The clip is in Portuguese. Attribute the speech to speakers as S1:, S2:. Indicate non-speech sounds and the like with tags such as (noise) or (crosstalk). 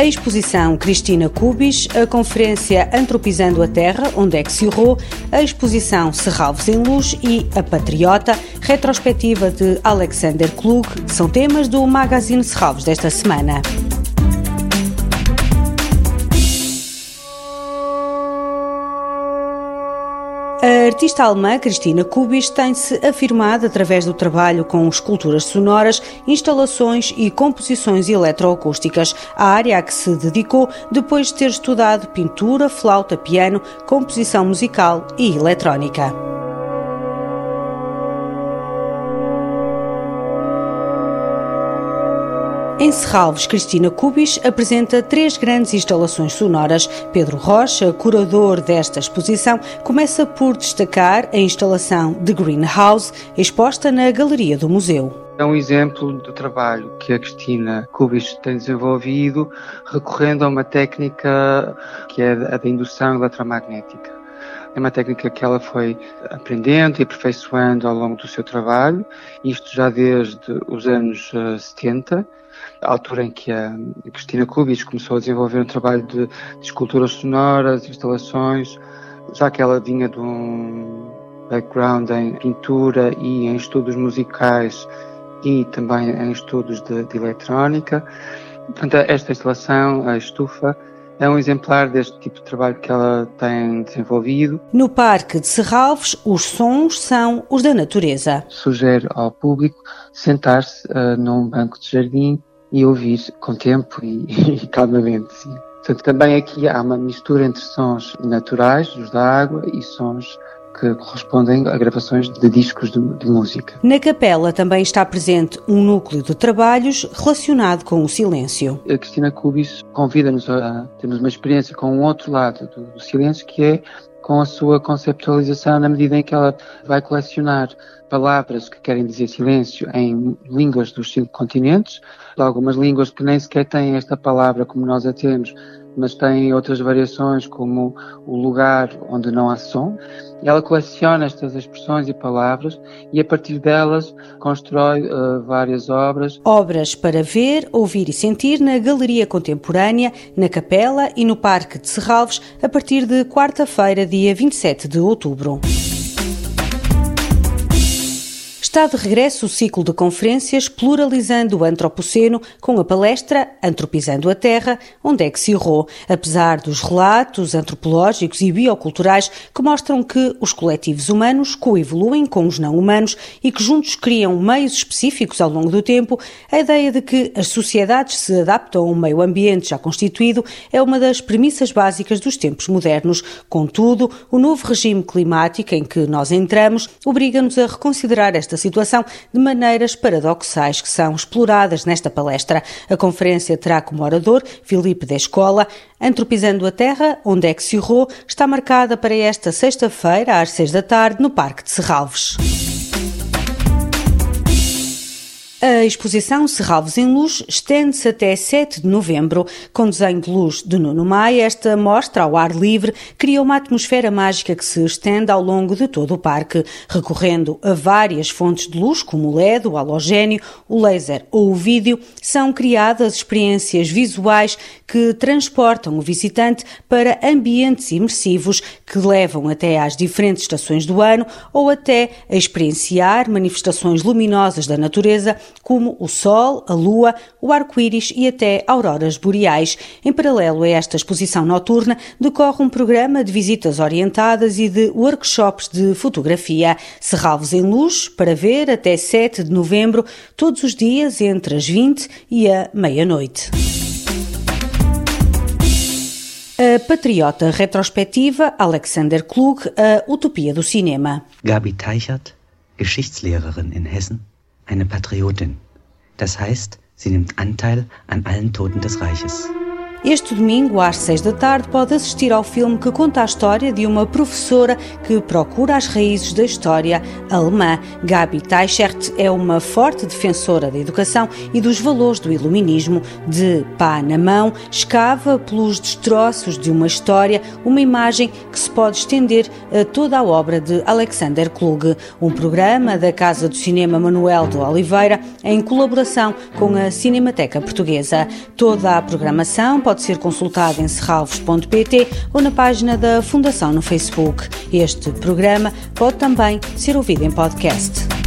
S1: A exposição Cristina Cubis, a conferência Antropizando a Terra, onde é que se errou, a exposição Serralves em Luz e A Patriota, retrospectiva de Alexander Klug, são temas do Magazine Serralves desta semana. A artista alemã Cristina Kubis tem-se afirmado através do trabalho com esculturas sonoras, instalações e composições eletroacústicas, a área a que se dedicou depois de ter estudado pintura, flauta, piano, composição musical e eletrónica. Em Serralves, Cristina Cubis apresenta três grandes instalações sonoras. Pedro Rocha, curador desta exposição, começa por destacar a instalação The Greenhouse, exposta na Galeria do Museu.
S2: É um exemplo do trabalho que a Cristina Cubis tem desenvolvido, recorrendo a uma técnica que é a da indução eletromagnética. É uma técnica que ela foi aprendendo e aperfeiçoando ao longo do seu trabalho, isto já desde os anos 70 eh, a altura em que a Cristina Kubis começou a desenvolver um trabalho de, de esculturas sonoras, instalações, já que ela vinha de um background em pintura e em estudos musicais e também em estudos de, de eletrónica. Portanto, esta instalação, a estufa, é um exemplar deste tipo de trabalho que ela tem desenvolvido.
S1: No Parque de Serralves, os sons são os da natureza.
S2: Sugere ao público sentar-se uh, num banco de jardim e ouvir com tempo e, (laughs) e calmamente. Sim. Portanto, também aqui há uma mistura entre sons naturais, os da água, e sons que correspondem a gravações de discos de, de, música.
S1: Na capela também está presente um núcleo de trabalhos relacionado com o silêncio.
S2: A Cristina Cubis convida-nos a termos uma experiência com um outro lado do, do silêncio, que é com a sua conceptualização na medida em que ela vai colecionar palavras que querem dizer silêncio em línguas dos cinco continentes, algumas línguas que nem sequer têm esta palavra como nós a temos, mas têm outras variações como o lugar onde não há som. Ela coleciona estas expressões e palavras e a partir delas constrói uh, várias obras.
S1: Obras para ver, ouvir e sentir na Galeria Contemporânea, na Capela e no Parque de Serralves a partir de quarta-feira, dia 27 de outubro. Está de regresso o ciclo de conferências Pluralizando o Antropoceno com a palestra Antropizando a Terra, onde é que se errou, apesar dos relatos antropológicos e bioculturais que mostram que os coletivos humanos coevoluem com os não humanos e que juntos criam meios específicos ao longo do tempo, a ideia de que as sociedades se adaptam a um meio ambiente já constituído é uma das premissas básicas dos tempos modernos. Contudo, o novo regime climático em que nós entramos obriga-nos a reconsiderar esta situação de maneiras paradoxais que são exploradas nesta palestra. A conferência terá como orador Filipe da Escola. Antropizando a Terra, onde é que se errou, está marcada para esta sexta-feira, às seis da tarde, no Parque de Serralves. A exposição Serralves em Luz estende-se até 7 de novembro. Com desenho de luz de Nuno Maia, esta mostra ao ar livre cria uma atmosfera mágica que se estende ao longo de todo o parque, recorrendo a várias fontes de luz, como o LED, o halogénio, o laser ou o vídeo, são criadas experiências visuais que transportam o visitante para ambientes imersivos que levam até às diferentes estações do ano ou até a experienciar manifestações luminosas da natureza como o Sol, a Lua, o arco-íris e até auroras boreais. Em paralelo a esta exposição noturna, decorre um programa de visitas orientadas e de workshops de fotografia. Serralvos em luz para ver até 7 de novembro, todos os dias entre as 20 e a meia-noite. A patriota retrospectiva Alexander Klug, a utopia do cinema.
S3: Gabi Teichert, Geschichtslehrerin in Hessen, eine Patriotin. Das heißt, sie nimmt Anteil an allen Toten des Reiches.
S1: Este domingo, às seis da tarde, pode assistir ao filme que conta a história de uma professora que procura as raízes da história alemã. Gabi Teichert é uma forte defensora da educação e dos valores do iluminismo. De pá na mão, escava pelos destroços de uma história uma imagem que se pode estender a toda a obra de Alexander Klug. Um programa da Casa do Cinema Manuel de Oliveira em colaboração com a Cinemateca Portuguesa. Toda a programação pode ser consultado em serralvos.pt ou na página da Fundação no Facebook. Este programa pode também ser ouvido em podcast.